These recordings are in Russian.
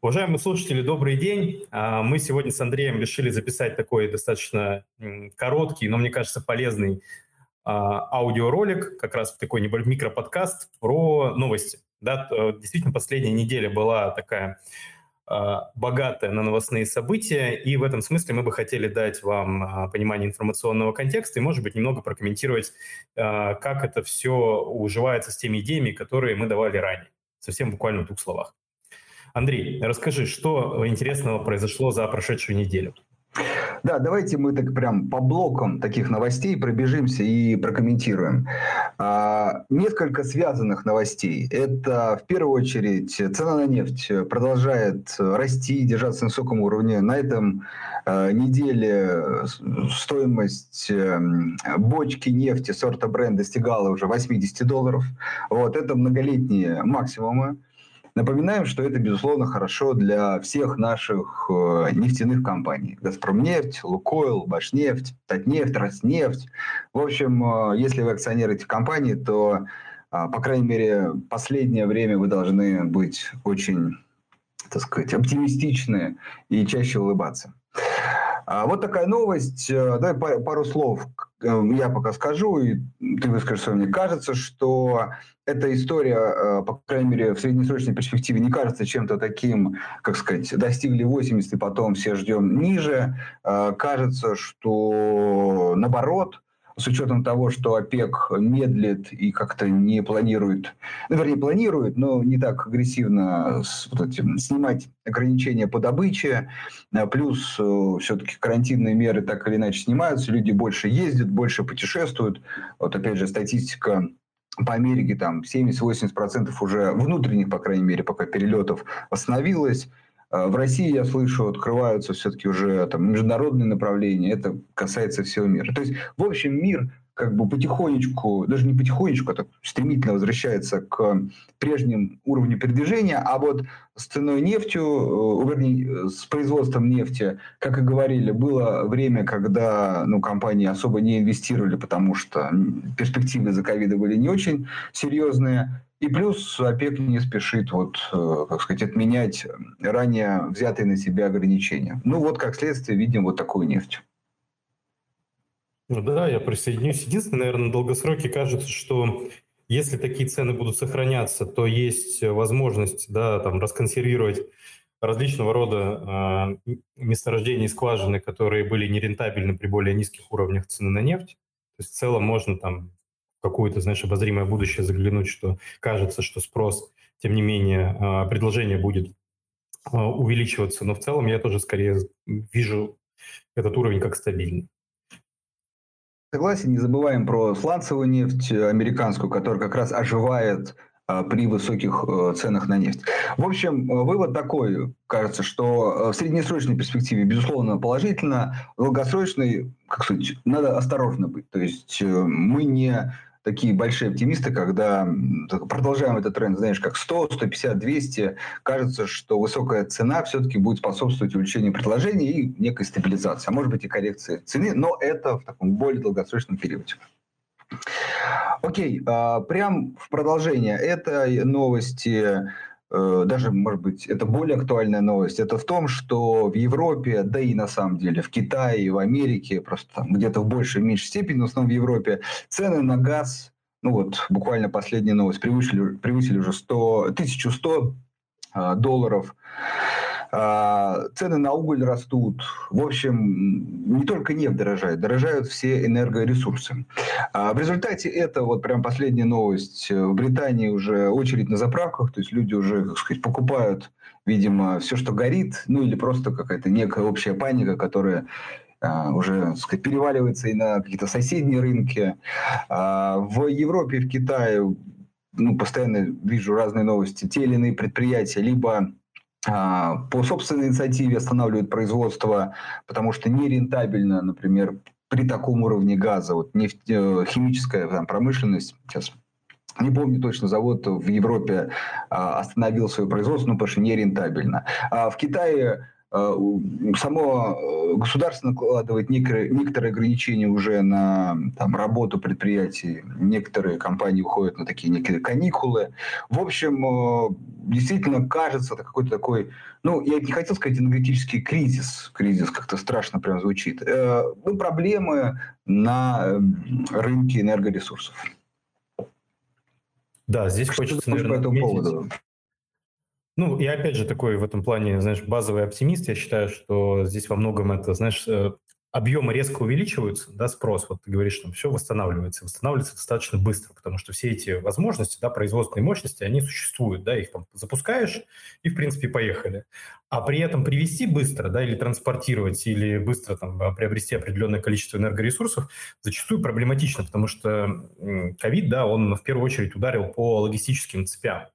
Уважаемые слушатели, добрый день. А, мы сегодня с Андреем решили записать такой достаточно короткий, но, мне кажется, полезный а, аудиоролик, как раз такой небольшой микроподкаст про новости. Да, действительно, последняя неделя была такая а, богатая на новостные события, и в этом смысле мы бы хотели дать вам понимание информационного контекста и, может быть, немного прокомментировать, как это все уживается с теми идеями, которые мы давали ранее. Совсем буквально в двух словах. Андрей, расскажи, что интересного произошло за прошедшую неделю? Да, давайте мы так прям по блокам таких новостей пробежимся и прокомментируем. А, несколько связанных новостей. Это в первую очередь цена на нефть продолжает расти, держаться на высоком уровне. На этом а, неделе стоимость а, бочки нефти сорта бренд достигала уже 80 долларов. Вот это многолетние максимумы. Напоминаем, что это, безусловно, хорошо для всех наших э, нефтяных компаний. «Газпромнефть», «Лукойл», «Башнефть», «Татнефть», «Роснефть». В общем, э, если вы акционер этих компаний, то, э, по крайней мере, последнее время вы должны быть очень, так сказать, оптимистичны и чаще улыбаться. А вот такая новость. Давай пару слов я пока скажу, и ты выскажешь свое мнение. Кажется, что эта история, э, по крайней мере, в среднесрочной перспективе не кажется чем-то таким, как сказать, достигли 80 и потом все ждем ниже. Э, кажется, что наоборот, с учетом того, что ОПЕК медлит и как-то не планирует, ну, вернее, планирует, но не так агрессивно с, вот этим, снимать ограничения по добыче, э, плюс все-таки карантинные меры так или иначе снимаются, люди больше ездят, больше путешествуют. Вот опять же статистика по Америке там 70-80% уже внутренних, по крайней мере, пока перелетов восстановилось. Э, в России, я слышу, открываются все-таки уже там, международные направления. Это касается всего мира. То есть, в общем, мир как бы потихонечку, даже не потихонечку, а так стремительно возвращается к прежним уровню передвижения, а вот с ценой нефтью, э, вернее, с производством нефти, как и говорили, было время, когда ну, компании особо не инвестировали, потому что перспективы за ковида были не очень серьезные. И плюс ОПЕК не спешит, вот, э, как сказать, отменять ранее взятые на себя ограничения. Ну вот, как следствие, видим вот такую нефть. Ну да, я присоединюсь. Единственное, наверное, на долгосроке кажется, что если такие цены будут сохраняться, то есть возможность да, там, расконсервировать различного рода э, месторождения и скважины, которые были нерентабельны при более низких уровнях цены на нефть. То есть в целом можно там какое-то, знаешь, обозримое будущее заглянуть, что кажется, что спрос, тем не менее, э, предложение будет э, увеличиваться. Но в целом я тоже скорее вижу этот уровень как стабильный. Согласен, не забываем про сланцевую нефть американскую, которая как раз оживает а, при высоких э, ценах на нефть. В общем, э, вывод такой, кажется, что э, в среднесрочной перспективе, безусловно, положительно, в долгосрочной, как сказать, надо осторожно быть. То есть мы не такие большие оптимисты, когда продолжаем этот тренд, знаешь, как 100, 150, 200, кажется, что высокая цена все-таки будет способствовать увеличению предложения и некой стабилизации, а может быть и коррекции цены, но это в таком более долгосрочном периоде. Окей, а, прям в продолжение этой новости даже, может быть, это более актуальная новость, это в том, что в Европе, да и на самом деле в Китае в Америке, просто где-то в большей и меньшей степени, но в основном в Европе, цены на газ, ну вот буквально последняя новость, превысили, превысили уже 100, 1100 э, долларов. А, цены на уголь растут. В общем, не только нефть дорожает, дорожают все энергоресурсы. А в результате этого, вот прям последняя новость, в Британии уже очередь на заправках, то есть люди уже, как сказать, покупают, видимо, все, что горит, ну или просто какая-то некая общая паника, которая Uh, уже сказать, переваливается и на какие-то соседние рынки. В Европе в Китае ну, постоянно вижу разные новости. Те или иные предприятия либо а, по собственной инициативе останавливают производство, потому что нерентабельно, например, при таком уровне газа, вот нефть, э, химическая там, промышленность, сейчас не помню точно, завод в Европе а, остановил свое производство, ну, потому что нерентабельно. А в Китае само э, государство накладывает некоторые, некоторые ограничения уже на там, работу предприятий. Некоторые компании уходят на такие некие каникулы. В общем, э, действительно кажется это какой-то такой, ну, я не хотел сказать энергетический кризис. Кризис как-то страшно прям звучит. Ну, проблемы на рынке энергоресурсов. Да, здесь Что хочется, наверное, по этому поводу? Ну, и опять же такой в этом плане, знаешь, базовый оптимист. Я считаю, что здесь во многом это, знаешь, э, объемы резко увеличиваются, да, спрос, вот ты говоришь, что все восстанавливается, восстанавливается достаточно быстро, потому что все эти возможности, да, производственные мощности, они существуют, да, их там запускаешь и, в принципе, поехали. А при этом привести быстро, да, или транспортировать, или быстро там приобрести определенное количество энергоресурсов зачастую проблематично, потому что ковид, да, он в первую очередь ударил по логистическим цепям.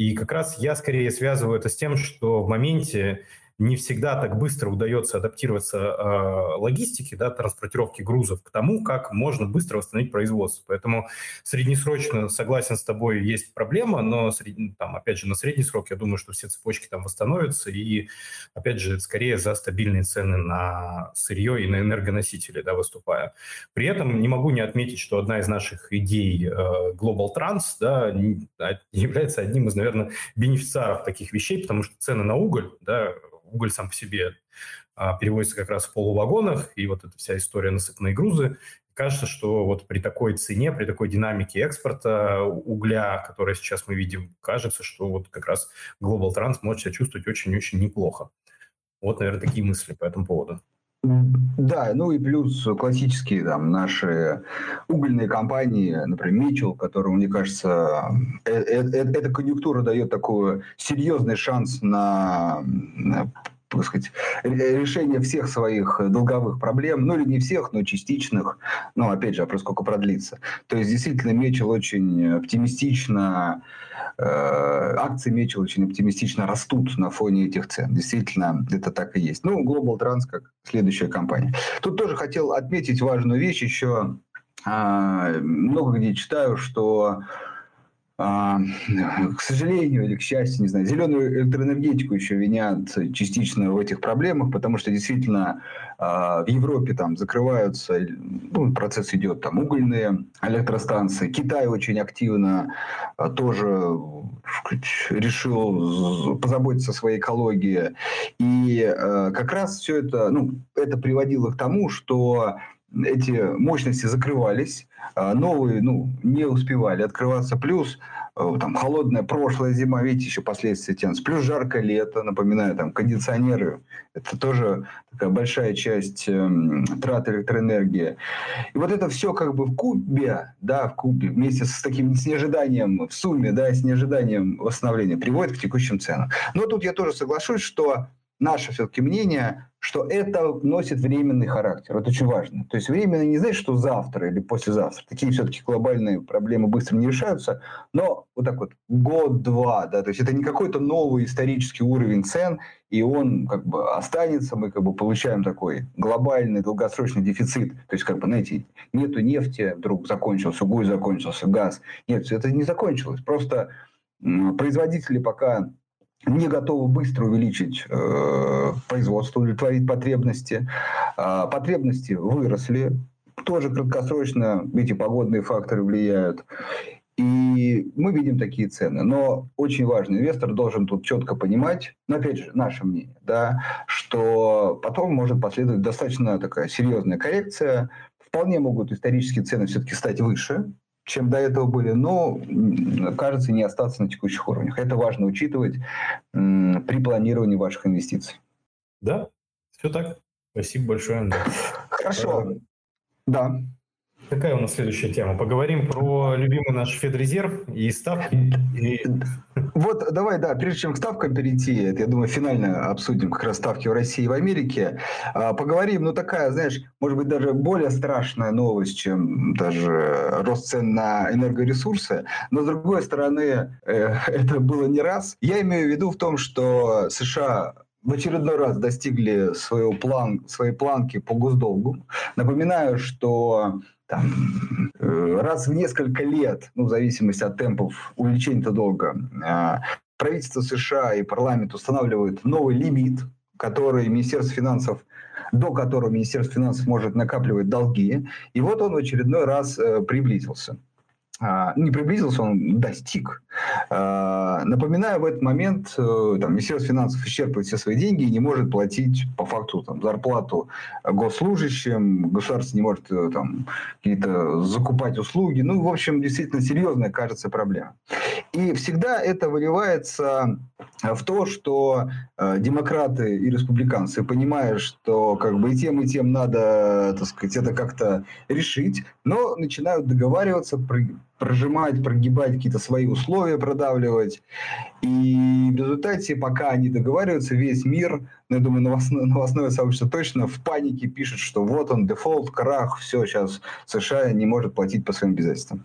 И как раз я скорее связываю это с тем, что в моменте не всегда так быстро удается адаптироваться э, логистике, да, транспортировки грузов к тому, как можно быстро восстановить производство. Поэтому среднесрочно согласен с тобой, есть проблема, но сред... там, опять же, на средний срок я думаю, что все цепочки там восстановятся и, опять же, скорее за стабильные цены на сырье и на энергоносители, да, выступая. При этом не могу не отметить, что одна из наших идей э, Global Trans, да, а, является одним из, наверное, бенефициаров таких вещей, потому что цены на уголь, да, уголь сам по себе а, перевозится как раз в полувагонах, и вот эта вся история насыпные грузы. Кажется, что вот при такой цене, при такой динамике экспорта угля, который сейчас мы видим, кажется, что вот как раз Global Trans может себя чувствовать очень-очень неплохо. Вот, наверное, такие мысли по этому поводу. Да, ну и плюс классические там наши угольные компании, например, Мичел, которому, мне кажется, э -э -э эта конъюнктура дает такой серьезный шанс на так сказать, решение всех своих долговых проблем, ну или не всех, но частичных, ну опять же, вопрос сколько продлится. То есть действительно Мечел очень оптимистично, э, акции Мечел очень оптимистично растут на фоне этих цен. Действительно, это так и есть. Ну, Global Trans как следующая компания. Тут тоже хотел отметить важную вещь еще. Э, много где читаю, что а, к сожалению или к счастью, не знаю, зеленую электроэнергетику еще винят частично в этих проблемах, потому что действительно а, в Европе там закрываются, ну, процесс идет, там угольные электростанции. Китай очень активно а, тоже решил позаботиться о своей экологии. И как раз все это, ну, это приводило к тому, что эти мощности закрывались, а новые ну, не успевали открываться. Плюс э, там холодная прошлая зима, видите, еще последствия тянутся. Плюс жаркое лето, напоминаю, там кондиционеры. Это тоже такая большая часть э, трат электроэнергии. И вот это все как бы в кубе, да, в кубе, вместе с таким с неожиданием, в сумме, да, с неожиданием восстановления приводит к текущим ценам. Но тут я тоже соглашусь, что наше все-таки мнение, что это носит временный характер. Это очень важно. То есть временно не значит, что завтра или послезавтра. Такие все-таки глобальные проблемы быстро не решаются. Но вот так вот год-два, да, то есть это не какой-то новый исторический уровень цен, и он как бы останется, мы как бы получаем такой глобальный долгосрочный дефицит. То есть как бы, знаете, нету нефти, вдруг закончился, уголь закончился, газ. Нет, это не закончилось. Просто производители пока не готовы быстро увеличить э, производство, удовлетворить потребности. Э, потребности выросли, тоже краткосрочно эти погодные факторы влияют. И мы видим такие цены. Но очень важно, инвестор должен тут четко понимать, но опять же, наше мнение, да, что потом может последовать достаточно такая серьезная коррекция. Вполне могут исторические цены все-таки стать выше, чем до этого были, но, кажется, не остаться на текущих уровнях. Это важно учитывать при планировании ваших инвестиций. Да, все так. Спасибо большое, Андрей. Хорошо. Да. Какая у нас следующая тема? Поговорим про любимый наш Федрезерв и ставки. И... Вот давай, да, прежде чем к ставкам перейти, это, я думаю, финально обсудим как раз ставки в России и в Америке. А, поговорим, ну такая, знаешь, может быть, даже более страшная новость, чем даже рост цен на энергоресурсы. Но, с другой стороны, э, это было не раз. Я имею в виду в том, что США в очередной раз достигли своего план, своей планки по госдолгу. Напоминаю, что там, э, раз в несколько лет, ну, в зависимости от темпов увеличения этого долга, э, правительство США и парламент устанавливают новый лимит который Министерство финансов до которого Министерство финансов может накапливать долги. И вот он в очередной раз э, приблизился. А, не приблизился, он достиг. А, напоминаю, в этот момент э, там, Министерство финансов исчерпывает все свои деньги и не может платить по факту там, зарплату госслужащим, государство не может э, там, какие-то закупать услуги. Ну, в общем, действительно серьезная, кажется, проблема. И всегда это выливается в то, что э, демократы и республиканцы, понимая, что как бы и тем, и тем надо, так сказать, это как-то решить, но начинают договариваться, прожимать, прогибать какие-то свои условия, продавливать. И в результате, пока они договариваются, весь мир, ну, я думаю, новостное, новостное сообщество точно в панике пишет, что вот он, дефолт, крах, все, сейчас США не может платить по своим обязательствам.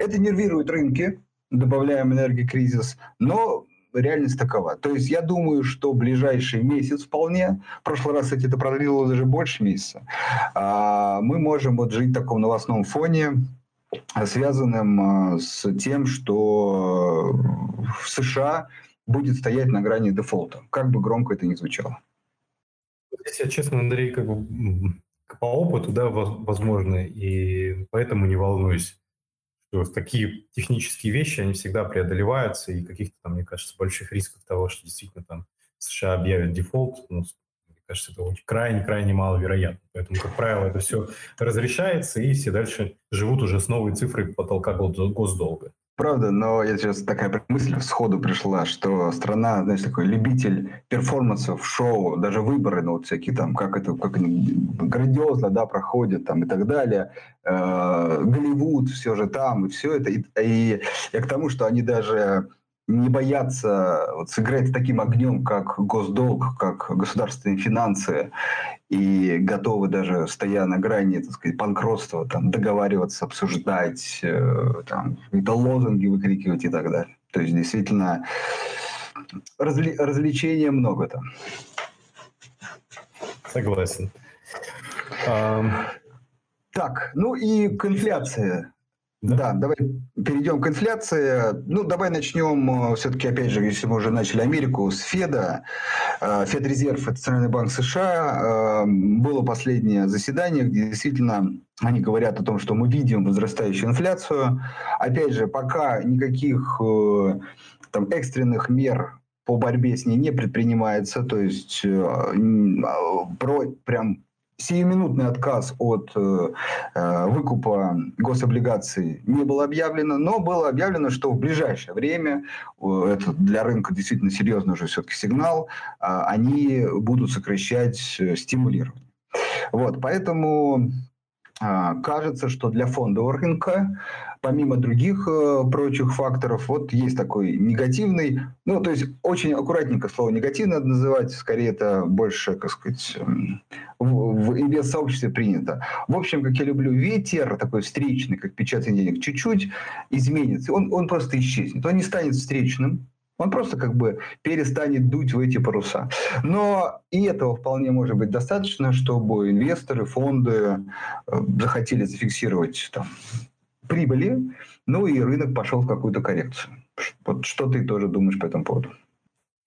Это нервирует рынки, добавляем энергокризис, но реальность такова. То есть я думаю, что ближайший месяц вполне, в прошлый раз, кстати, это продлилось даже больше месяца, а, мы можем вот жить в таком новостном фоне, связанным а, с тем, что в США будет стоять на грани дефолта, как бы громко это ни звучало. Здесь я, честно, Андрей, как бы по опыту, да, возможно, и поэтому не волнуюсь, что такие технические вещи, они всегда преодолеваются, и каких-то там, мне кажется, больших рисков того, что действительно там США объявят дефолт, ну, кажется, это крайне-крайне маловероятно. Поэтому, как правило, это все разрешается, и все дальше живут уже с новой цифрой потолка госдолга. Правда, но я сейчас такая мысль сходу пришла, что страна, знаешь, такой любитель перформансов, шоу, даже выборы, ну, вот всякие там, как это, как грандиозно, да, проходят там и так далее. Э, Голливуд, все же там, и все это. И, и я к тому, что они даже не боятся вот, сыграть с таким огнем, как госдолг, как государственные финансы, и готовы даже, стоя на грани, так сказать, банкротства, там, договариваться, обсуждать, э, там, какие-то лозунги выкрикивать и так далее. То есть, действительно, развли- развлечения много там. Согласен. Так, ну и к инфляции. Да. да, давай перейдем к инфляции. Ну, давай начнем э, все-таки, опять же, если мы уже начали Америку, с Феда. Э, Федрезерв – Центральный банк США. Э, было последнее заседание, где действительно они говорят о том, что мы видим возрастающую инфляцию. Опять же, пока никаких там, экстренных мер по борьбе с ней не предпринимается, то есть про, прям Сиюминутный отказ от э, э, выкупа гособлигаций не был объявлено, но было объявлено, что в ближайшее время, э, это для рынка действительно серьезный уже все-таки сигнал, э, они будут сокращать э, стимулирование. Вот, поэтому кажется, что для фондового рынка помимо других э, прочих факторов, вот есть такой негативный, ну, то есть очень аккуратненько слово негативно называть, скорее это больше, как сказать, эм, в, в инвест-сообществе принято. В общем, как я люблю, ветер такой встречный, как печатание денег, чуть-чуть изменится, он, он просто исчезнет, он не станет встречным, он просто как бы перестанет дуть в эти паруса. Но и этого вполне может быть достаточно, чтобы инвесторы, фонды э, захотели зафиксировать там, прибыли, ну и рынок пошел в какую-то коррекцию. Вот что ты тоже думаешь по этому поводу?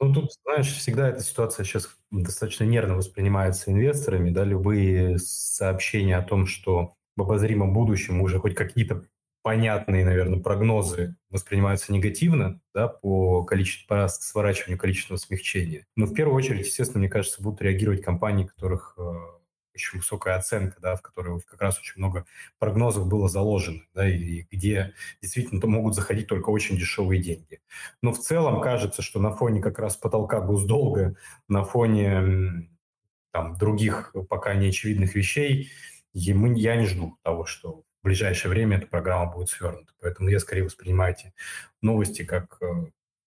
Ну, тут, знаешь, всегда эта ситуация сейчас достаточно нервно воспринимается инвесторами, да, любые сообщения о том, что в обозримом будущем уже хоть какие-то понятные, наверное, прогнозы воспринимаются негативно, да, по количеству, по сворачиванию количественного смягчения. Но в первую очередь, естественно, мне кажется, будут реагировать компании, которых э, очень высокая оценка, да, в которой как раз очень много прогнозов было заложено, да, и где действительно могут заходить только очень дешевые деньги. Но в целом кажется, что на фоне как раз потолка госдолга, на фоне там, других пока неочевидных вещей, я не жду того, что в ближайшее время эта программа будет свернута. Поэтому я скорее воспринимаю эти новости как э,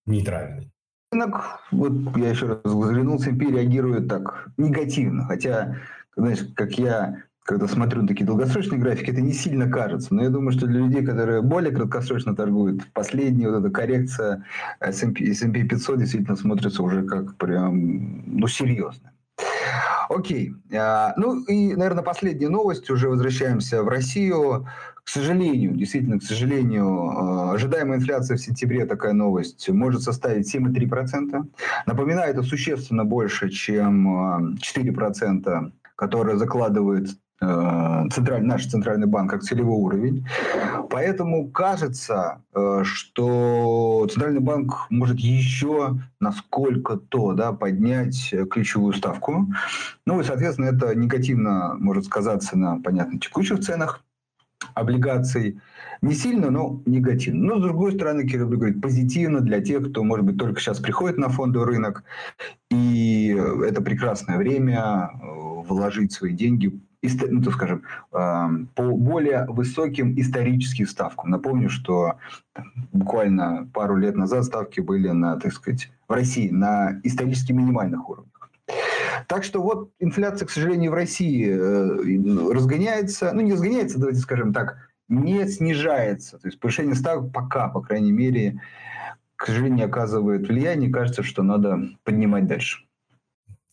нейтральные. Рынок, вот я еще раз взглянул, с.п. реагирует так негативно, хотя знаешь, как я когда смотрю такие долгосрочные графики, это не сильно кажется. Но я думаю, что для людей, которые более краткосрочно торгуют, последняя вот эта коррекция S&P, S&P 500 действительно смотрится уже как прям, ну, серьезно. Окей. А, ну и, наверное, последняя новость. Уже возвращаемся в Россию. К сожалению, действительно, к сожалению, а, ожидаемая инфляция в сентябре, такая новость, может составить 7,3%. Напоминаю, это существенно больше, чем 4%, которые закладывает центральный, наш центральный банк как целевой уровень. Поэтому кажется, э, что центральный банк может еще насколько-то да, поднять ключевую ставку. Ну и, соответственно, это негативно может сказаться на, понятно, текущих ценах облигаций. Не сильно, но негативно. Но, с другой стороны, Кирилл говорит, позитивно для тех, кто, может быть, только сейчас приходит на фондовый рынок. И это прекрасное время э, вложить свои деньги ну, так скажем, по более высоким историческим ставкам. Напомню, что буквально пару лет назад ставки были на, так сказать, в России на исторически минимальных уровнях. Так что вот инфляция, к сожалению, в России э, разгоняется, ну не разгоняется, давайте скажем так, не снижается. То есть повышение ставок пока, по крайней мере, к сожалению, оказывает влияние. Кажется, что надо поднимать дальше.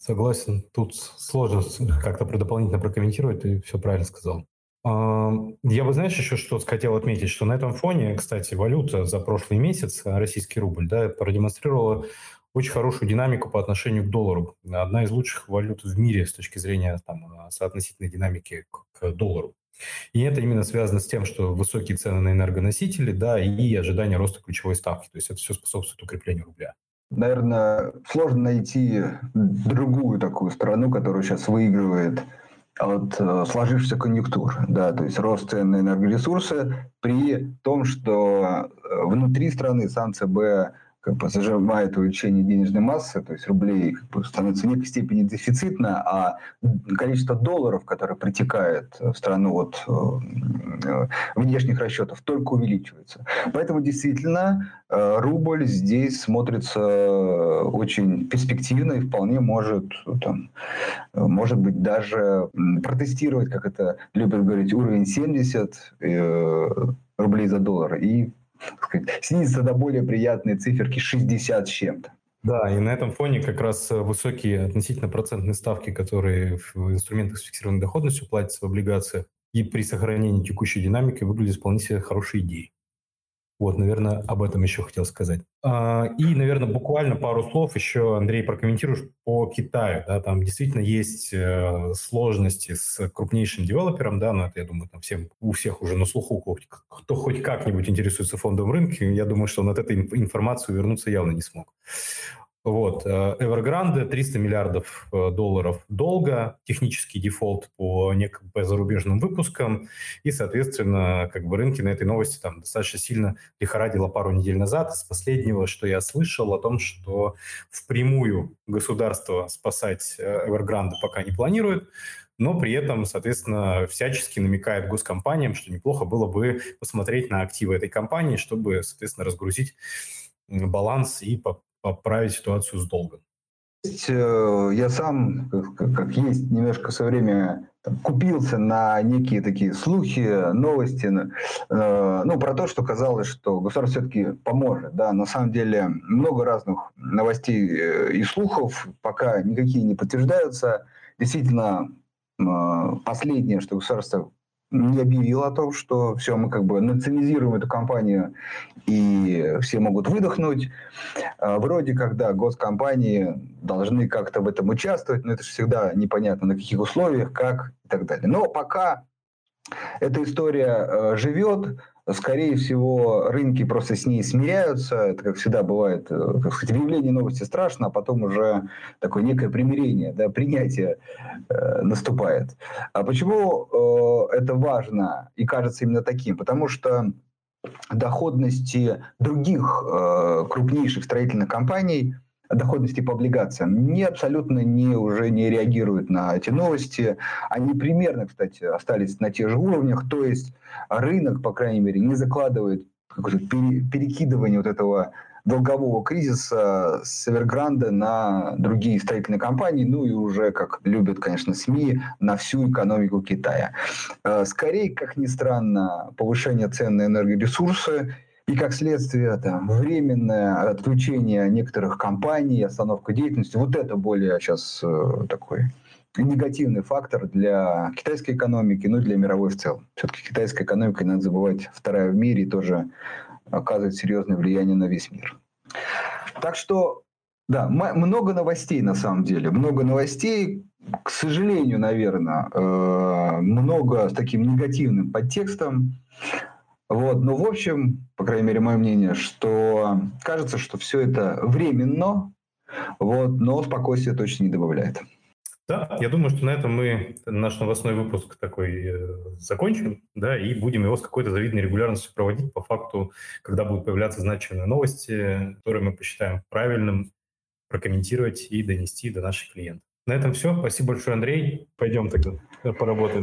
Согласен. Тут сложно как-то дополнительно прокомментировать, ты все правильно сказал. Я бы, знаешь, еще что хотел отметить, что на этом фоне, кстати, валюта за прошлый месяц, российский рубль, да, продемонстрировала очень хорошую динамику по отношению к доллару. Одна из лучших валют в мире с точки зрения там, соотносительной динамики к доллару. И это именно связано с тем, что высокие цены на энергоносители, да, и ожидание роста ключевой ставки. То есть это все способствует укреплению рубля наверное, сложно найти другую такую страну, которая сейчас выигрывает от э, сложившейся конъюнктуры, да, то есть рост цен на энергоресурсы при том, что э, внутри страны сам ЦБ как бы зажимает увеличение денежной массы, то есть рублей как бы становится в некой степени дефицитно, а количество долларов, которое притекает в страну от э, внешних расчетов, только увеличивается. Поэтому действительно э, рубль здесь смотрится очень перспективно и вполне может, там, может быть, даже протестировать, как это любят говорить, уровень 70 э, рублей за доллар и снизится до более приятной циферки 60 с чем-то. Да, и на этом фоне как раз высокие относительно процентные ставки, которые в инструментах с фиксированной доходностью платятся в облигациях, и при сохранении текущей динамики выглядят вполне себе хорошей идеей. Вот, наверное, об этом еще хотел сказать. А, и, наверное, буквально пару слов еще, Андрей, прокомментируешь по Китаю. Да, там действительно есть э, сложности с крупнейшим девелопером, да, но это, я думаю, там всем, у всех уже на слуху, кто хоть как-нибудь интересуется фондовым рынком, я думаю, что он от этой информации вернуться явно не смог. Вот. Э, Evergrande 300 миллиардов э, долларов долга, технический дефолт по, неким, по зарубежным выпускам, и, соответственно, как бы рынки на этой новости там достаточно сильно лихорадило пару недель назад. С последнего, что я слышал, о том, что впрямую государство спасать э, Evergrande пока не планирует, но при этом, соответственно, всячески намекает госкомпаниям, что неплохо было бы посмотреть на активы этой компании, чтобы, соответственно, разгрузить баланс и поправить ситуацию с долгом? Э, я сам, как, есть, немножко со время там, купился на некие такие слухи, новости, э, ну, про то, что казалось, что государство все-таки поможет. Да, на самом деле много разных новостей э, и слухов, пока никакие не подтверждаются. Действительно, э, последнее, что государство не объявил о том, что все, мы как бы национализируем эту компанию и все могут выдохнуть. А, вроде когда госкомпании должны как-то в этом участвовать, но это же всегда непонятно на каких условиях, как и так далее. Но пока эта история э, живет, скорее всего, рынки просто с ней смиряются. Это, как всегда бывает, э, как сказать, выявление новости страшно, а потом уже такое некое примирение, да, принятие э, наступает. А почему э, это важно и кажется именно таким? Потому что доходности других э, крупнейших строительных компаний – доходности по облигациям, не абсолютно не, уже не реагируют на эти новости. Они примерно, кстати, остались на тех же уровнях, то есть рынок, по крайней мере, не закладывает какое-то перекидывание вот этого долгового кризиса с Эвергранда на другие строительные компании, ну и уже, как любят, конечно, СМИ, на всю экономику Китая. Э, скорее, как ни странно, повышение цен на энергоресурсы и как следствие там, временное отключение некоторых компаний, остановка деятельности. Вот это более сейчас э, такой негативный фактор для китайской экономики, ну и для мировой в целом. Все-таки китайская экономика, не надо забывать, вторая в мире и тоже оказывает серьезное влияние на весь мир. Так что, да, много новостей на самом деле. Много новостей, к сожалению, наверное, э, много с таким негативным подтекстом. Вот, но в общем, по крайней мере, мое мнение, что кажется, что все это временно, вот, но спокойствие точно не добавляет. Да, я думаю, что на этом мы наш новостной выпуск такой э, закончим, да, и будем его с какой-то завидной регулярностью проводить по факту, когда будут появляться значимые новости, которые мы посчитаем правильным прокомментировать и донести до наших клиентов. На этом все. Спасибо большое, Андрей. Пойдем тогда поработаем.